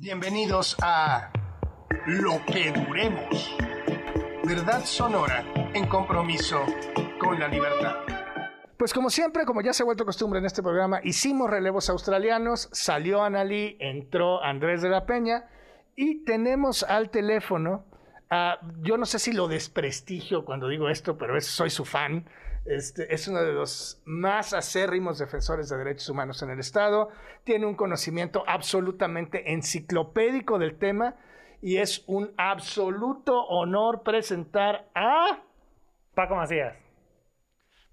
Bienvenidos a Lo que Duremos. Verdad sonora en compromiso con la libertad. Pues como siempre, como ya se ha vuelto costumbre en este programa, hicimos relevos australianos, salió Analí, entró Andrés de la Peña y tenemos al teléfono, a, yo no sé si lo desprestigio cuando digo esto, pero es, soy su fan, este, es uno de los más acérrimos defensores de derechos humanos en el Estado, tiene un conocimiento absolutamente enciclopédico del tema y es un absoluto honor presentar a Paco Macías.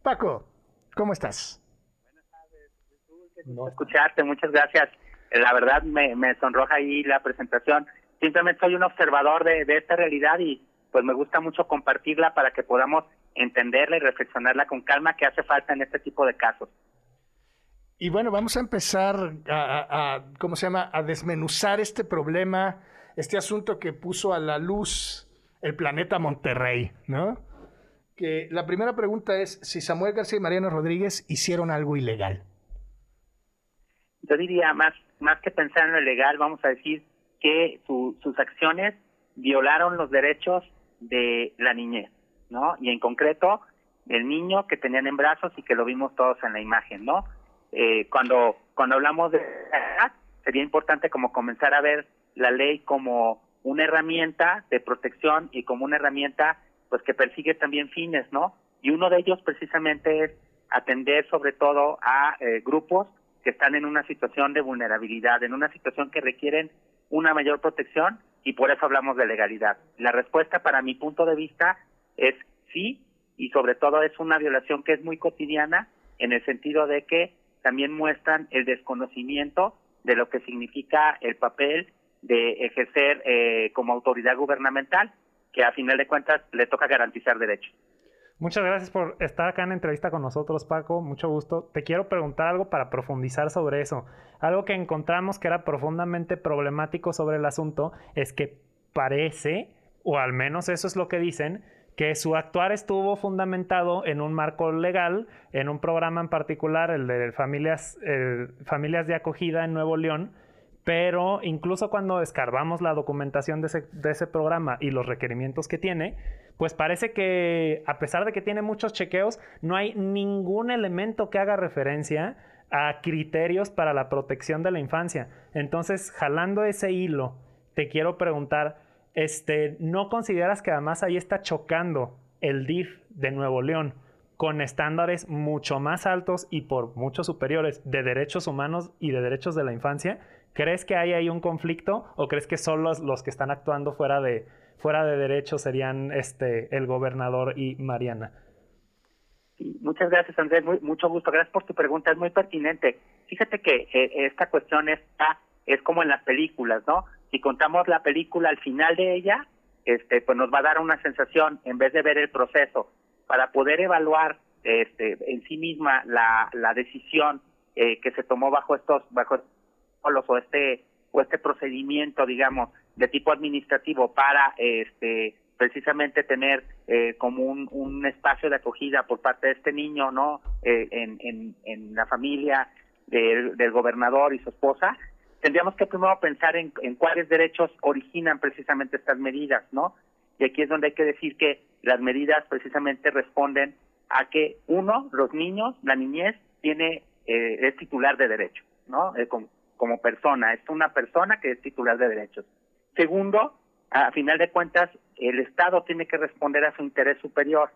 Paco, ¿cómo estás? Buenas tardes, no. escucharte, muchas gracias. La verdad me, me, sonroja ahí la presentación. Simplemente soy un observador de, de esta realidad y pues me gusta mucho compartirla para que podamos entenderla y reflexionarla con calma que hace falta en este tipo de casos. Y bueno, vamos a empezar a, ¿cómo se llama?, a desmenuzar este problema, este asunto que puso a la luz el planeta Monterrey, ¿no? Que la primera pregunta es si Samuel García y Mariano Rodríguez hicieron algo ilegal. Yo diría, más, más que pensar en lo ilegal, vamos a decir que sus acciones violaron los derechos de la niñez. ¿No? Y en concreto, el niño que tenían en brazos y que lo vimos todos en la imagen, ¿no? Eh, cuando, cuando hablamos de edad, sería importante como comenzar a ver la ley como una herramienta de protección y como una herramienta pues que persigue también fines, ¿no? Y uno de ellos precisamente es atender sobre todo a eh, grupos que están en una situación de vulnerabilidad, en una situación que requieren una mayor protección y por eso hablamos de legalidad. La respuesta para mi punto de vista es sí y sobre todo es una violación que es muy cotidiana en el sentido de que también muestran el desconocimiento de lo que significa el papel de ejercer eh, como autoridad gubernamental, que a final de cuentas le toca garantizar derechos. Muchas gracias por estar acá en entrevista con nosotros, Paco. Mucho gusto. Te quiero preguntar algo para profundizar sobre eso. Algo que encontramos que era profundamente problemático sobre el asunto es que parece, o al menos eso es lo que dicen, que su actuar estuvo fundamentado en un marco legal, en un programa en particular, el de familias, familias de acogida en Nuevo León, pero incluso cuando escarbamos la documentación de ese, de ese, programa y los requerimientos que tiene, pues parece que a pesar de que tiene muchos chequeos, no hay ningún elemento que haga referencia a criterios para la protección de la infancia. Entonces, jalando ese hilo, te quiero preguntar, este, ¿no consideras que además ahí está chocando el DIF de Nuevo León con estándares mucho más altos y por mucho superiores de derechos humanos y de derechos de la infancia? ¿Crees que hay ahí un conflicto o crees que solo los, que están actuando fuera de, fuera de derecho serían este, el gobernador y Mariana? muchas gracias, Andrés. mucho gusto. Gracias por tu pregunta. Es muy pertinente. Fíjate que eh, esta cuestión está, es como en las películas, ¿no? Si contamos la película al final de ella, este, pues nos va a dar una sensación, en vez de ver el proceso, para poder evaluar este, en sí misma la, la decisión eh, que se tomó bajo estos, bajo o este, o este procedimiento, digamos, de tipo administrativo para este precisamente tener eh, como un, un espacio de acogida por parte de este niño, ¿no? Eh, en, en, en la familia del gobernador y su esposa, tendríamos que primero pensar en, cuáles derechos originan precisamente estas medidas, ¿no? Y aquí es donde hay que decir que las medidas precisamente responden a que uno, los niños, la niñez tiene eh, es titular de derechos, ¿no? Eh, como, persona, es una persona que es titular de derechos. Segundo, a final de cuentas, el Estado tiene que responder a su interés superior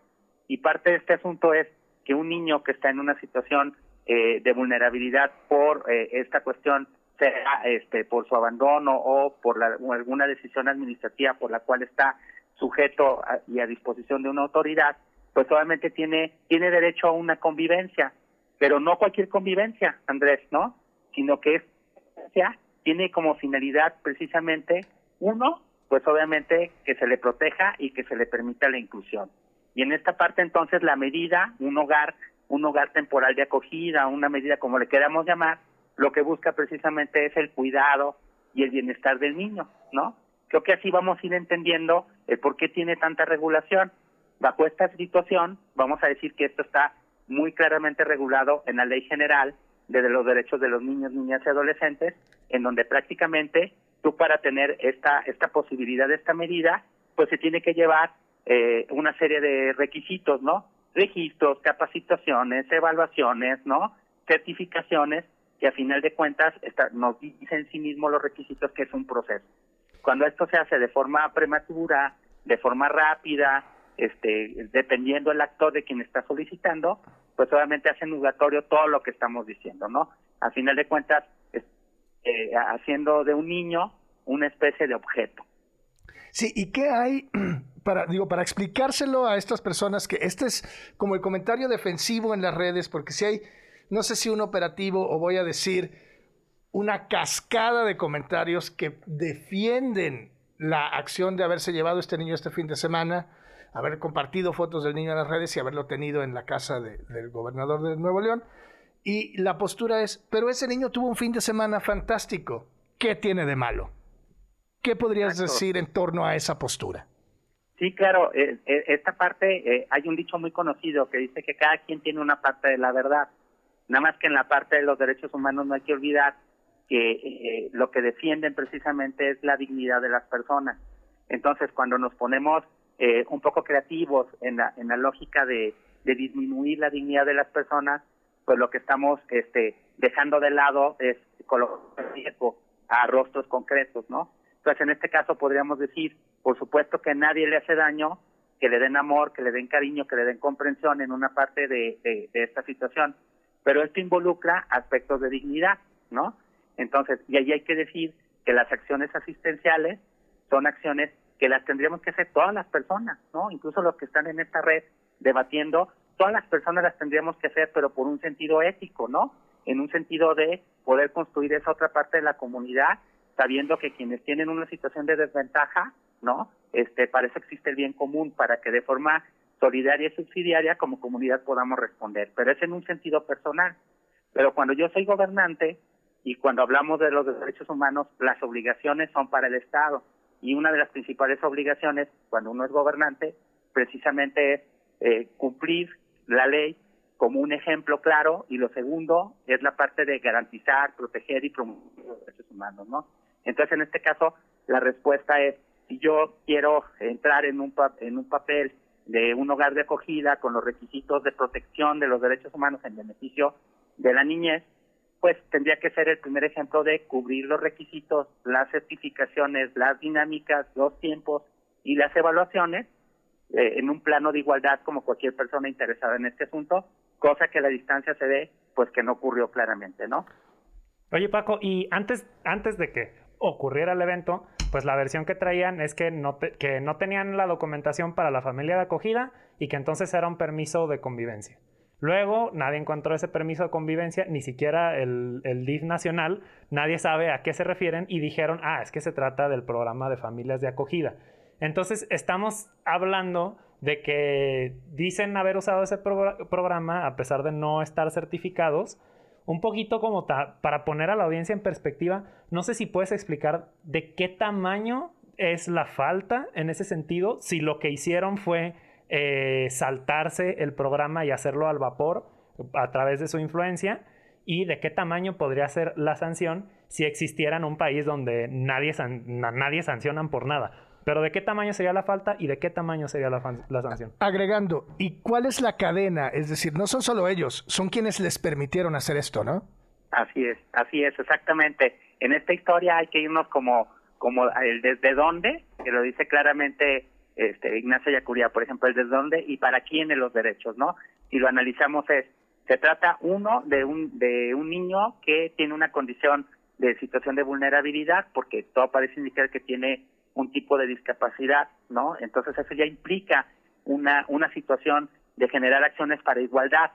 y parte de este asunto es que un niño que está en una situación eh, de vulnerabilidad por eh, esta cuestión sea este, por su abandono o por alguna decisión administrativa por la cual está sujeto y a disposición de una autoridad, pues obviamente tiene, tiene derecho a una convivencia, pero no cualquier convivencia, Andrés, ¿no? Sino que esta tiene como finalidad precisamente, uno, pues obviamente que se le proteja y que se le permita la inclusión. Y en esta parte entonces la medida, un hogar, un hogar temporal de acogida, una medida como le queramos llamar, lo que busca precisamente es el cuidado y el bienestar del niño, ¿no? Creo que así vamos a ir entendiendo el por qué tiene tanta regulación. Bajo esta situación, vamos a decir que esto está muy claramente regulado en la Ley General de los Derechos de los Niños, Niñas y Adolescentes, en donde prácticamente tú para tener esta, esta posibilidad de esta medida, pues se tiene que llevar eh, una serie de requisitos, ¿no? Registros, capacitaciones, evaluaciones, ¿no? Certificaciones, que a final de cuentas está, nos dicen en sí mismo los requisitos que es un proceso. Cuando esto se hace de forma prematura, de forma rápida, este, dependiendo el actor de quien está solicitando, pues obviamente hace nugatorio todo lo que estamos diciendo, ¿no? A final de cuentas, eh, haciendo de un niño una especie de objeto. Sí, ¿y qué hay para, digo, para explicárselo a estas personas que este es como el comentario defensivo en las redes, porque si hay, no sé si un operativo o voy a decir una cascada de comentarios que defienden la acción de haberse llevado este niño este fin de semana, haber compartido fotos del niño en las redes y haberlo tenido en la casa del gobernador de Nuevo León. Y la postura es, pero ese niño tuvo un fin de semana fantástico. ¿Qué tiene de malo? ¿Qué podrías decir en torno a esa postura? Sí, claro, eh, eh, esta parte, eh, hay un dicho muy conocido que dice que cada quien tiene una parte de la verdad. Nada más que en la parte de los derechos humanos no hay que olvidar que lo que defienden precisamente es la dignidad de las personas. Entonces, cuando nos ponemos un poco creativos en la, en la lógica de, de disminuir la dignidad de las personas, pues lo que estamos este, dejando de lado es colocar riesgo a rostros concretos, ¿no? Entonces, en este caso podríamos decir, por supuesto que nadie le hace daño, que le den amor, que le den cariño, que le den comprensión en una parte de, de, esta situación, pero esto involucra aspectos de dignidad, ¿no? Entonces, y ahí hay que decir que las acciones asistenciales son acciones que las tendríamos que hacer todas las personas, ¿no? Incluso los que están en esta red debatiendo, todas las personas las tendríamos que hacer, pero por un sentido ético, ¿no? En un sentido de poder construir esa otra parte de la comunidad sabiendo que quienes tienen una situación de desventaja, ¿no? Este, para eso existe el bien común, para que de forma solidaria y subsidiaria como comunidad podamos responder, pero es en un sentido personal. Pero cuando yo soy gobernante y cuando hablamos de los derechos humanos, las obligaciones son para el Estado y una de las principales obligaciones cuando uno es gobernante precisamente es eh, cumplir la ley como un ejemplo claro y lo segundo es la parte de garantizar, proteger y promover los derechos humanos, ¿no? Entonces, en este caso, la respuesta es, si yo quiero entrar en un, en un papel de un hogar de acogida con los requisitos de protección de los derechos humanos en beneficio de la niñez, pues tendría que ser el primer ejemplo de cubrir los requisitos, las certificaciones, las dinámicas, los tiempos y las evaluaciones eh, en un plano de igualdad como cualquier persona interesada en este asunto, cosa que la distancia se ve, pues que no ocurrió claramente, ¿no? Oye Paco, y antes, antes de que ocurriera el evento, pues la versión que traían es que no, que no tenían la documentación para la familia de acogida y que entonces era un permiso de convivencia. Luego nadie encontró ese permiso de convivencia, ni siquiera el, el DIF nacional, nadie sabe a qué se refieren y dijeron, ah, es que se trata del programa de familias de acogida. Entonces estamos hablando de que dicen haber usado ese programa a pesar de no estar certificados, un poquito como para poner a la audiencia en perspectiva, no sé si puedes explicar de qué tamaño es la falta en ese sentido, si lo que hicieron fue eh, saltarse el programa y hacerlo al vapor a través de su influencia, y de qué tamaño podría ser la sanción si existiera en un país donde nadie, nadie sancionan por nada. Pero ¿de qué tamaño sería la falta y de qué tamaño sería la, sanción? Agregando, ¿y cuál es la cadena? Es decir, no son solo ellos, son quienes les permitieron hacer esto, ¿no? Así es, así es, exactamente. En esta historia hay que irnos como, como el desde dónde, que lo dice claramente este, Ignacio Yacuría, por ejemplo, el desde dónde y para quién los derechos, ¿no? Si lo analizamos es, se trata uno de un, de un niño que tiene una condición de situación de vulnerabilidad, porque todo parece indicar que tiene un tipo de discapacidad, ¿no? Entonces eso ya implica una, una situación de generar acciones para igualdad,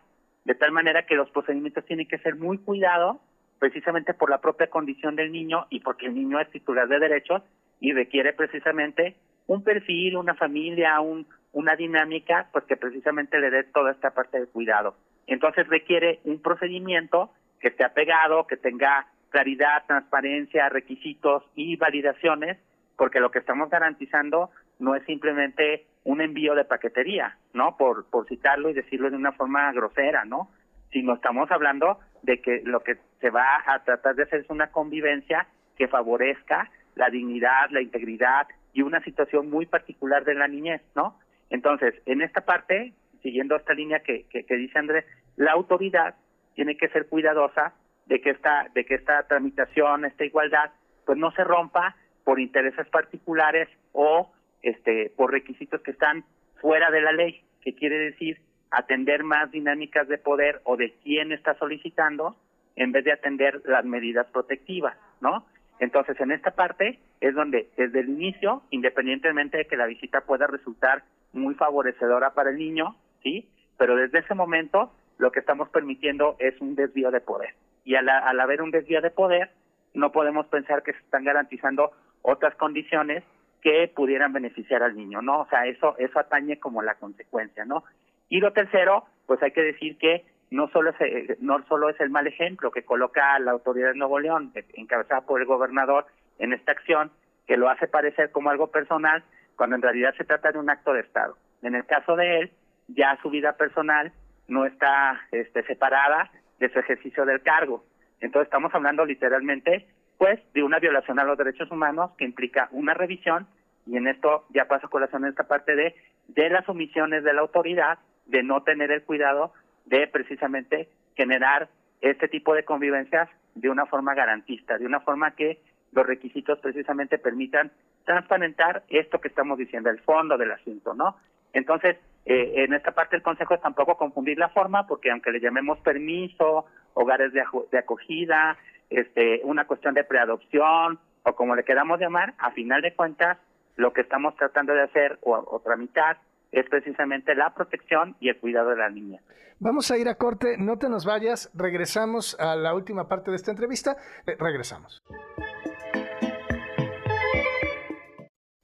de tal manera que los procedimientos tienen que ser muy cuidados precisamente por la propia condición del niño y porque el niño es titular de derechos y requiere precisamente un perfil, una familia, un, una dinámica, pues que precisamente le dé toda esta parte de cuidado. Entonces requiere un procedimiento que esté apegado, que tenga claridad, transparencia, requisitos y validaciones porque lo que estamos garantizando no es simplemente un envío de paquetería, ¿no? Por, por citarlo y decirlo de una forma grosera, ¿no? Sino estamos hablando de que lo que se va a tratar de hacer es una convivencia que favorezca la dignidad, la integridad y una situación muy particular de la niñez, ¿no? Entonces, en esta parte, siguiendo esta línea que, que, que dice Andrés, la autoridad tiene que ser cuidadosa de que esta, de que esta tramitación, esta igualdad, pues no se rompa por intereses particulares o este, por requisitos que están fuera de la ley, que quiere decir atender más dinámicas de poder o de quién está solicitando en vez de atender las medidas protectivas, ¿no? Entonces, en esta parte es donde desde el inicio, independientemente de que la visita pueda resultar muy favorecedora para el niño, ¿sí? Pero desde ese momento lo que estamos permitiendo es un desvío de poder. Y al, al haber un desvío de poder, no podemos pensar que se están garantizando otras condiciones que pudieran beneficiar al niño, ¿no? O sea, eso eso atañe como la consecuencia, ¿no? Y lo tercero, pues hay que decir que no solo es, no solo es el mal ejemplo que coloca la autoridad de Nuevo León, encabezada por el gobernador en esta acción, que lo hace parecer como algo personal, cuando en realidad se trata de un acto de Estado. En el caso de él, ya su vida personal no está este, separada de su ejercicio del cargo. Entonces estamos hablando literalmente, pues, de una violación a los derechos humanos que implica una revisión y en esto ya paso colación esta parte de de las omisiones de la autoridad de no tener el cuidado de precisamente generar este tipo de convivencias de una forma garantista, de una forma que los requisitos precisamente permitan transparentar esto que estamos diciendo, el fondo del asunto, ¿no? Entonces, eh, en esta parte del Consejo es tampoco confundir la forma, porque aunque le llamemos permiso, hogares de acogida, este, una cuestión de preadopción, o como le queramos llamar, a final de cuentas, lo que estamos tratando de hacer o, o tramitar es precisamente la protección y el cuidado de la niña. Vamos a ir a corte, no te nos vayas, regresamos a la última parte de esta entrevista, eh, regresamos.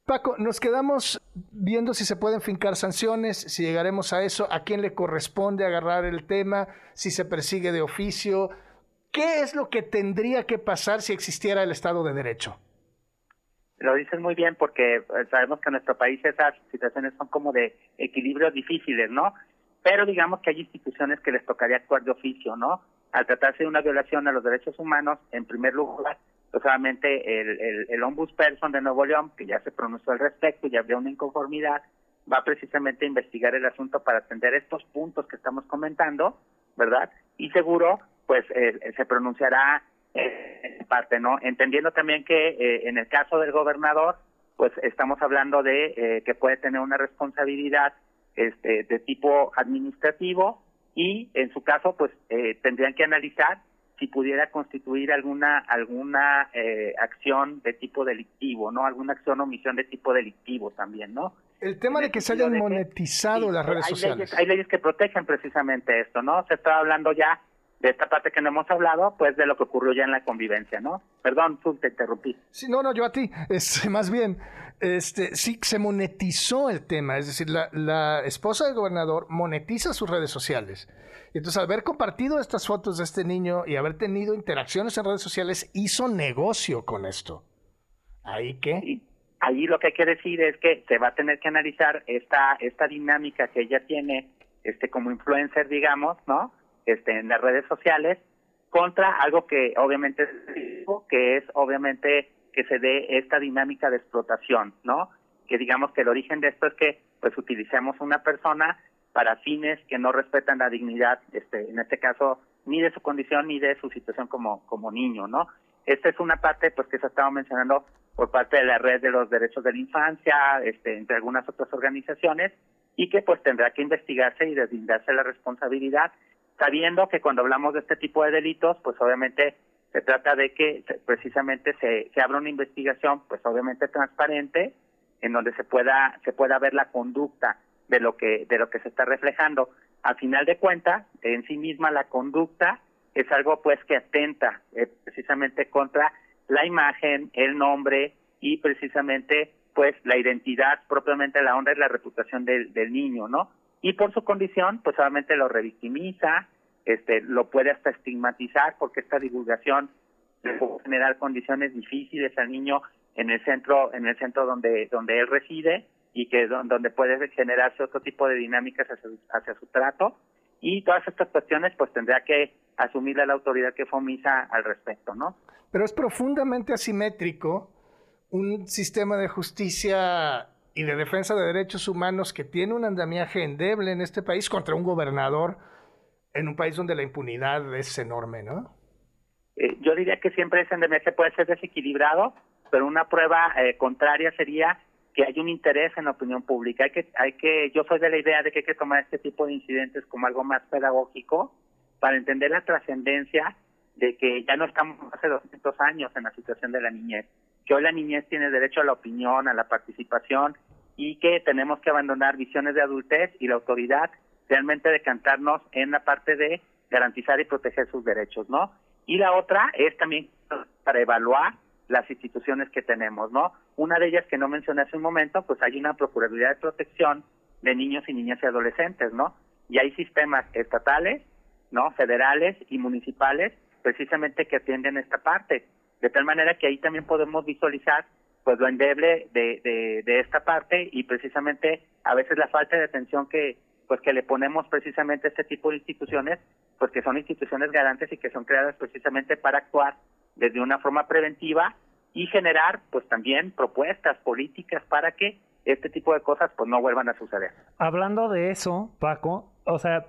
Paco, nos quedamos viendo si se pueden fincar sanciones, si llegaremos a eso, a quién le corresponde agarrar el tema, si se persigue de oficio. ¿Qué es lo que tendría que pasar si existiera el Estado de Derecho? Lo dices muy bien porque eh, sabemos que en nuestro país esas situaciones son como de equilibrios difíciles, ¿no? Pero digamos que hay instituciones que les tocaría actuar de oficio, ¿no? Al tratarse de una violación a los derechos humanos, en primer lugar, pues solamente el, el, el ombudsperson de Nuevo León, que ya se pronunció al respecto y habría una inconformidad, va precisamente a investigar el asunto para atender estos puntos que estamos comentando, ¿verdad? Y seguro, pues eh, se pronunciará eh, parte, ¿no? Entendiendo también que eh, en el caso del gobernador, pues estamos hablando de eh, que puede tener una responsabilidad este, de tipo administrativo y en su caso, pues eh, tendrían que analizar si pudiera constituir alguna alguna eh, acción de tipo delictivo, ¿no? Alguna acción o omisión de tipo delictivo también, ¿no? El tema En de que se hayan que- monetizado Sí, las redes hay sociales. Leyes, hay leyes que protegen precisamente esto, ¿no? Se está hablando ya de esta parte que no hemos hablado, pues de lo que ocurrió ya en la convivencia, ¿no? Perdón, Zul, te interrumpí. Sí, no, no, yo a ti. Este, más bien, este, sí, se monetizó el tema. Es decir, la, la esposa del gobernador monetiza sus redes sociales. Y entonces, al haber compartido estas fotos de este niño y haber tenido interacciones en redes sociales, hizo negocio con esto. ¿Ahí qué? Ahí lo que hay que decir es que se va a tener que analizar esta esta dinámica que ella tiene este como influencer digamos no este en las redes sociales contra algo que obviamente que es obviamente que se dé esta dinámica de explotación no que digamos que el origen de esto es que pues utilicemos una persona para fines que no respetan la dignidad este en este caso ni de su condición ni de su situación como como niño no esta es una parte pues que se ha estado mencionando por parte de la red de los derechos de la infancia, este, entre algunas otras organizaciones, y que pues tendrá que investigarse y deslindarse la responsabilidad, sabiendo que cuando hablamos de este tipo de delitos, pues obviamente se trata de que precisamente se, se abra una investigación, pues obviamente transparente, en donde se pueda se pueda ver la conducta de lo que de lo que se está reflejando. A final de cuentas, en sí misma la conducta es algo pues que atenta eh, precisamente contra la imagen, el nombre y precisamente pues la identidad propiamente la honra y la reputación del niño, ¿no? Y por su condición, pues solamente lo revictimiza, este, lo puede hasta estigmatizar porque esta divulgación le puede generar condiciones difíciles al niño en el centro, en el centro donde, donde él reside y que don- donde puede generarse otro tipo de dinámicas hacia, hacia su trato y todas estas cuestiones pues tendrá que asumirla la autoridad que fue omisa al respecto, ¿no? Pero es profundamente asimétrico un sistema de justicia y de defensa de derechos humanos que tiene un andamiaje endeble en este país contra un gobernador en un país donde la impunidad es enorme, ¿no? Eh, yo diría que siempre ese andamiaje puede ser desequilibrado, pero una prueba eh, contraria sería que hay un interés en la opinión pública. Hay que, hay que, yo soy de la idea de que hay que tomar este tipo de incidentes como algo más pedagógico para entender la trascendencia de que ya no estamos hace 200 años en la situación de la niñez, que hoy la niñez tiene derecho a la opinión, a la participación y que tenemos que abandonar visiones de adultez y la autoridad realmente decantarnos en la parte de garantizar y proteger sus derechos, ¿no? Y la otra es también para evaluar las instituciones que tenemos, ¿no? Una de ellas que no mencioné hace un momento, pues hay una Procuraduría de Protección de Niños y Niñas y Adolescentes, ¿no? Y hay sistemas estatales, ¿no? Federales y municipales precisamente que atienden esta parte. De tal manera que ahí también podemos visualizar pues lo endeble de, de, esta parte y precisamente a veces la falta de atención que pues que le ponemos precisamente a este tipo de instituciones, pues que son instituciones garantes y que son creadas precisamente para actuar desde una forma preventiva y generar pues también propuestas políticas para que este tipo de cosas pues no vuelvan a suceder. Hablando de eso, Paco, o sea,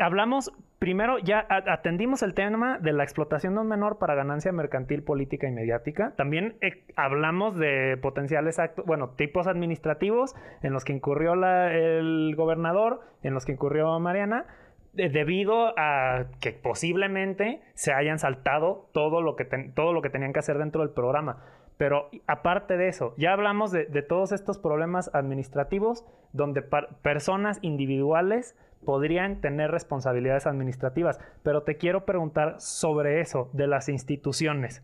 hablamos primero ya atendimos el tema de la explotación de un menor para ganancia mercantil, política y mediática. También eh, hablamos de potenciales actos, bueno, tipos administrativos en los que incurrió el gobernador, en los que incurrió Mariana, debido a que posiblemente se hayan saltado todo lo que, todo lo que tenían que hacer dentro del programa. Pero aparte de eso, ya hablamos de, todos estos problemas administrativos donde personas individuales podrían tener responsabilidades administrativas. Pero te quiero preguntar sobre eso, de las instituciones.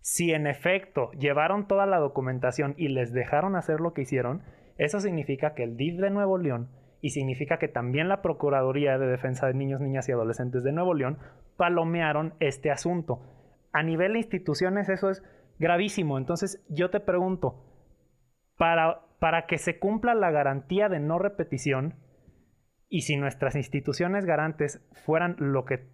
Si en efecto llevaron toda la documentación y les dejaron hacer lo que hicieron, eso significa que el DIF de Nuevo León y significa que también la Procuraduría de Defensa de Niños, Niñas y Adolescentes de Nuevo León palomearon este asunto. A nivel de instituciones eso es gravísimo. Entonces yo te pregunto, para, para que se cumpla la garantía de no repetición, y si nuestras instituciones garantes fueran lo que,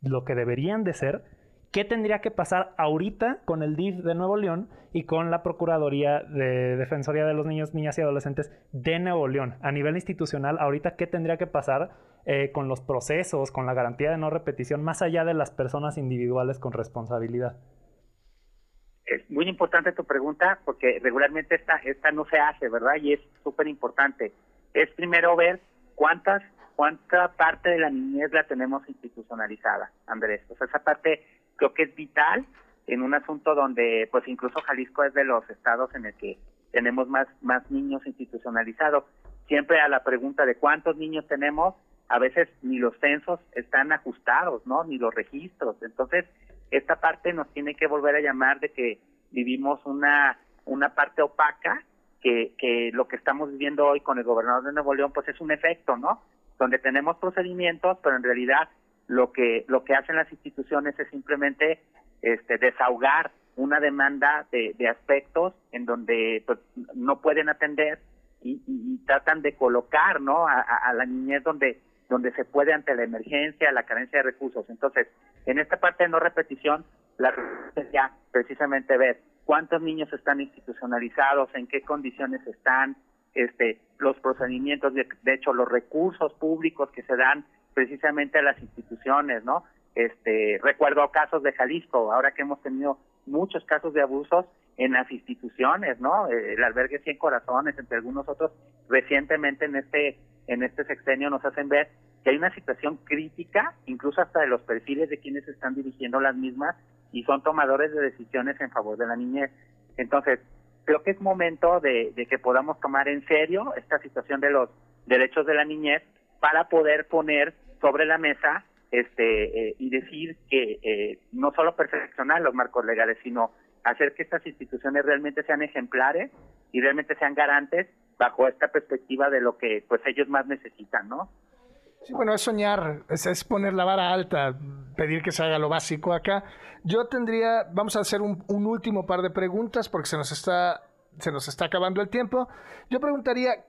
lo que deberían de ser, ¿qué tendría que pasar ahorita con el DIF de Nuevo León y con la Procuraduría de Defensoría de los Niños, Niñas y Adolescentes de Nuevo León? A nivel institucional, ahorita, ¿qué tendría que pasar eh, con los procesos, con la garantía de no repetición, más allá de las personas individuales con responsabilidad? Es muy importante tu pregunta porque regularmente esta, esta no se hace, ¿verdad? Y es súper importante. Es primero ver ¿cuántas, cuánta parte de la niñez la tenemos institucionalizada, Andrés? Sea, esa parte creo que es vital en un asunto donde, pues incluso Jalisco es de los estados en el que tenemos más, más niños institucionalizados. Siempre a la pregunta de cuántos niños tenemos, a veces ni los censos están ajustados, ¿no? Ni los registros. Entonces, esta parte nos tiene que volver a llamar de que vivimos una, una parte opaca que, lo que estamos viviendo hoy con el gobernador de Nuevo León, pues es un efecto, ¿no? Donde tenemos procedimientos, pero en realidad lo que lo que hacen las instituciones es simplemente este desahogar una demanda de, aspectos en donde pues no pueden atender y, tratan de colocar no a, la niñez donde donde se puede ante la emergencia la carencia de recursos entonces en esta parte de no repetición la ya precisamente ver cuántos niños están institucionalizados, en qué condiciones están, este, los procedimientos, de, hecho, los recursos públicos que se dan precisamente a las instituciones, ¿no? Este, recuerdo casos de Jalisco, ahora que hemos tenido muchos casos de abusos en las instituciones, ¿no? Eh, el albergue Cien Corazones, entre algunos otros, recientemente en este en este sexenio nos hacen ver que hay una situación crítica, incluso hasta de los perfiles de quienes están dirigiendo las mismas, y son tomadores de decisiones en favor de la niñez. Entonces, creo que es momento de, que podamos tomar en serio esta situación de los derechos de la niñez para poder poner sobre la mesa este eh, y decir que eh, no solo perfeccionar los marcos legales, sino hacer que estas instituciones realmente sean ejemplares y realmente sean garantes bajo esta perspectiva de lo que pues ellos más necesitan, ¿no? Sí, bueno, es soñar, es, poner la vara alta, pedir que se haga lo básico acá. Yo tendría, vamos a hacer un, último par de preguntas porque se nos está, se nos está acabando el tiempo. Yo preguntaría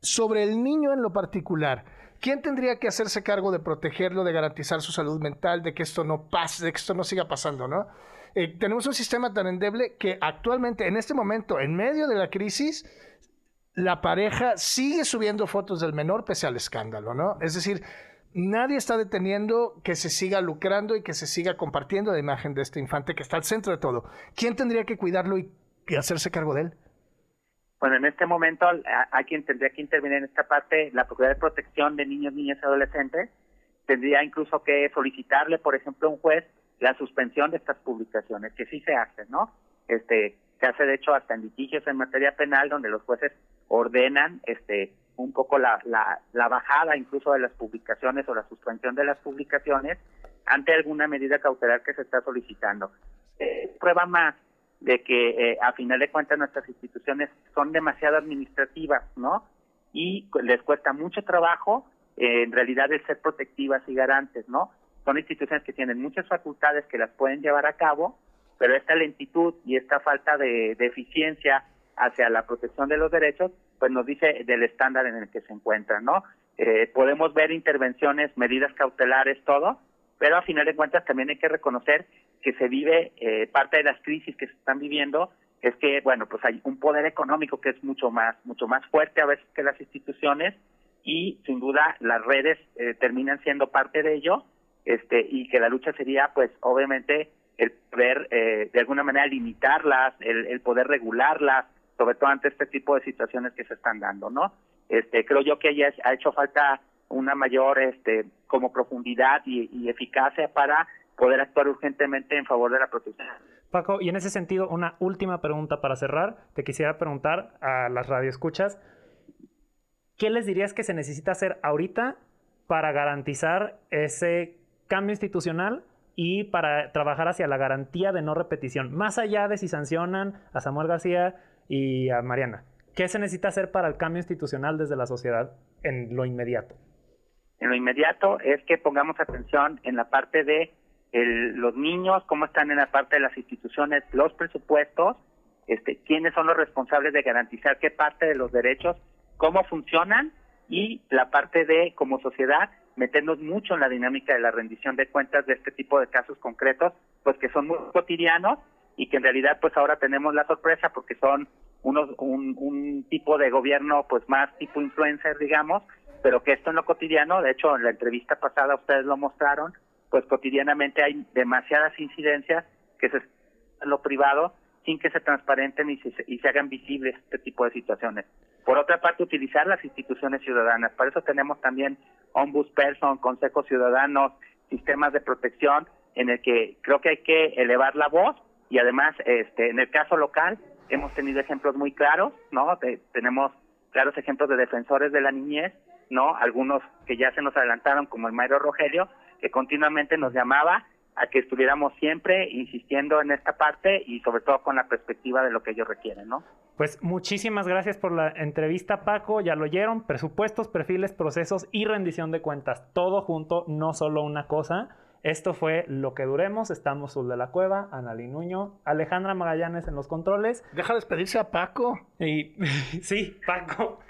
sobre el niño en lo particular. ¿Quién tendría que hacerse cargo de protegerlo, de garantizar su salud mental, de que esto no pase, de que esto no siga pasando, ¿no? Eh, tenemos un sistema tan endeble que actualmente, en este momento, en medio de la crisis, la pareja sigue subiendo fotos del menor pese al escándalo, ¿no? Es decir, nadie está deteniendo que se siga lucrando y que se siga compartiendo la imagen de este infante que está al centro de todo. ¿Quién tendría que cuidarlo y, hacerse cargo de él? Bueno, en este momento hay quien tendría que intervenir en esta parte, la Procuraduría de Protección de Niños, Niñas y Adolescentes, tendría incluso que solicitarle, por ejemplo, a un juez la suspensión de estas publicaciones, que sí se hace, ¿no? Este, se hace de hecho hasta en litigios en materia penal donde los jueces ordenan este un poco la, la, la bajada incluso de las publicaciones o la suspensión de las publicaciones ante alguna medida cautelar que se está solicitando. Eh, prueba más de que eh, a final de cuentas nuestras instituciones son demasiado administrativas, ¿no? Y les cuesta mucho trabajo eh, en realidad el ser protectivas y garantes, ¿no? Son instituciones que tienen muchas facultades que las pueden llevar a cabo, pero esta lentitud y esta falta de, eficiencia hacia la protección de los derechos, pues nos dice del estándar en el que se encuentran, ¿no? Eh, podemos ver intervenciones, medidas cautelares, todo, pero a final de cuentas también hay que reconocer que se vive eh, parte de las crisis que se están viviendo es que bueno pues hay un poder económico que es mucho más mucho más fuerte a veces que las instituciones y sin duda las redes eh, terminan siendo parte de ello este y que la lucha sería pues obviamente el poder eh, de alguna manera limitarlas, el, poder regularlas, sobre todo ante este tipo de situaciones que se están dando, ¿no? Este, creo yo que ella ha hecho falta una mayor, este, como profundidad y, eficacia para poder actuar urgentemente en favor de la protección. Paco, y en ese sentido, una última pregunta para cerrar. Te quisiera preguntar a las radioescuchas, ¿qué les dirías que se necesita hacer ahorita para garantizar ese cambio institucional y para trabajar hacia la garantía de no repetición, más allá de si sancionan a Samuel García y a Mariana. ¿Qué se necesita hacer para el cambio institucional desde la sociedad en lo inmediato? En lo inmediato es que pongamos atención en la parte de los niños, cómo están en la parte de las instituciones, los presupuestos, este, quiénes son los responsables de garantizar qué parte de los derechos, cómo funcionan y la parte de como sociedad meternos mucho en la dinámica de la rendición de cuentas de este tipo de casos concretos, pues que son muy cotidianos y que en realidad pues ahora tenemos la sorpresa porque son unos un, tipo de gobierno pues más tipo influencer digamos, pero que esto en lo cotidiano, de hecho en la entrevista pasada ustedes lo mostraron, pues cotidianamente hay demasiadas incidencias que se en lo privado sin que se transparenten y se, y se hagan visibles este tipo de situaciones. Por otra parte, utilizar las instituciones ciudadanas. Para eso tenemos también ombudsperson, consejos ciudadanos, sistemas de protección en el que creo que hay que elevar la voz y además, este, en el caso local, hemos tenido ejemplos muy claros, ¿no? tenemos claros ejemplos de defensores de la niñez, ¿no? Algunos que ya se nos adelantaron, como el Mario Rogelio, que continuamente nos llamaba a que estuviéramos siempre insistiendo en esta parte y sobre todo con la perspectiva de lo que ellos requieren, ¿no? Pues muchísimas gracias por la entrevista, Paco. Ya lo oyeron, presupuestos, perfiles, procesos y rendición de cuentas. Todo junto, no solo una cosa. Esto fue Lo que Duremos. Estamos Sul de la Cueva, Analí Nuño, Alejandra Magallanes en los controles. Deja despedirse a Paco. Y sí, Paco.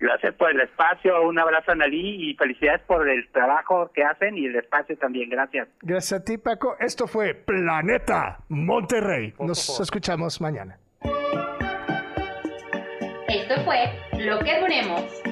Gracias por el espacio, un abrazo a Nalí y felicidades por el trabajo que hacen y el espacio también, gracias. Gracias a ti Paco, esto fue Planeta Monterrey. Nos escuchamos mañana. Esto fue Lo que Duremos.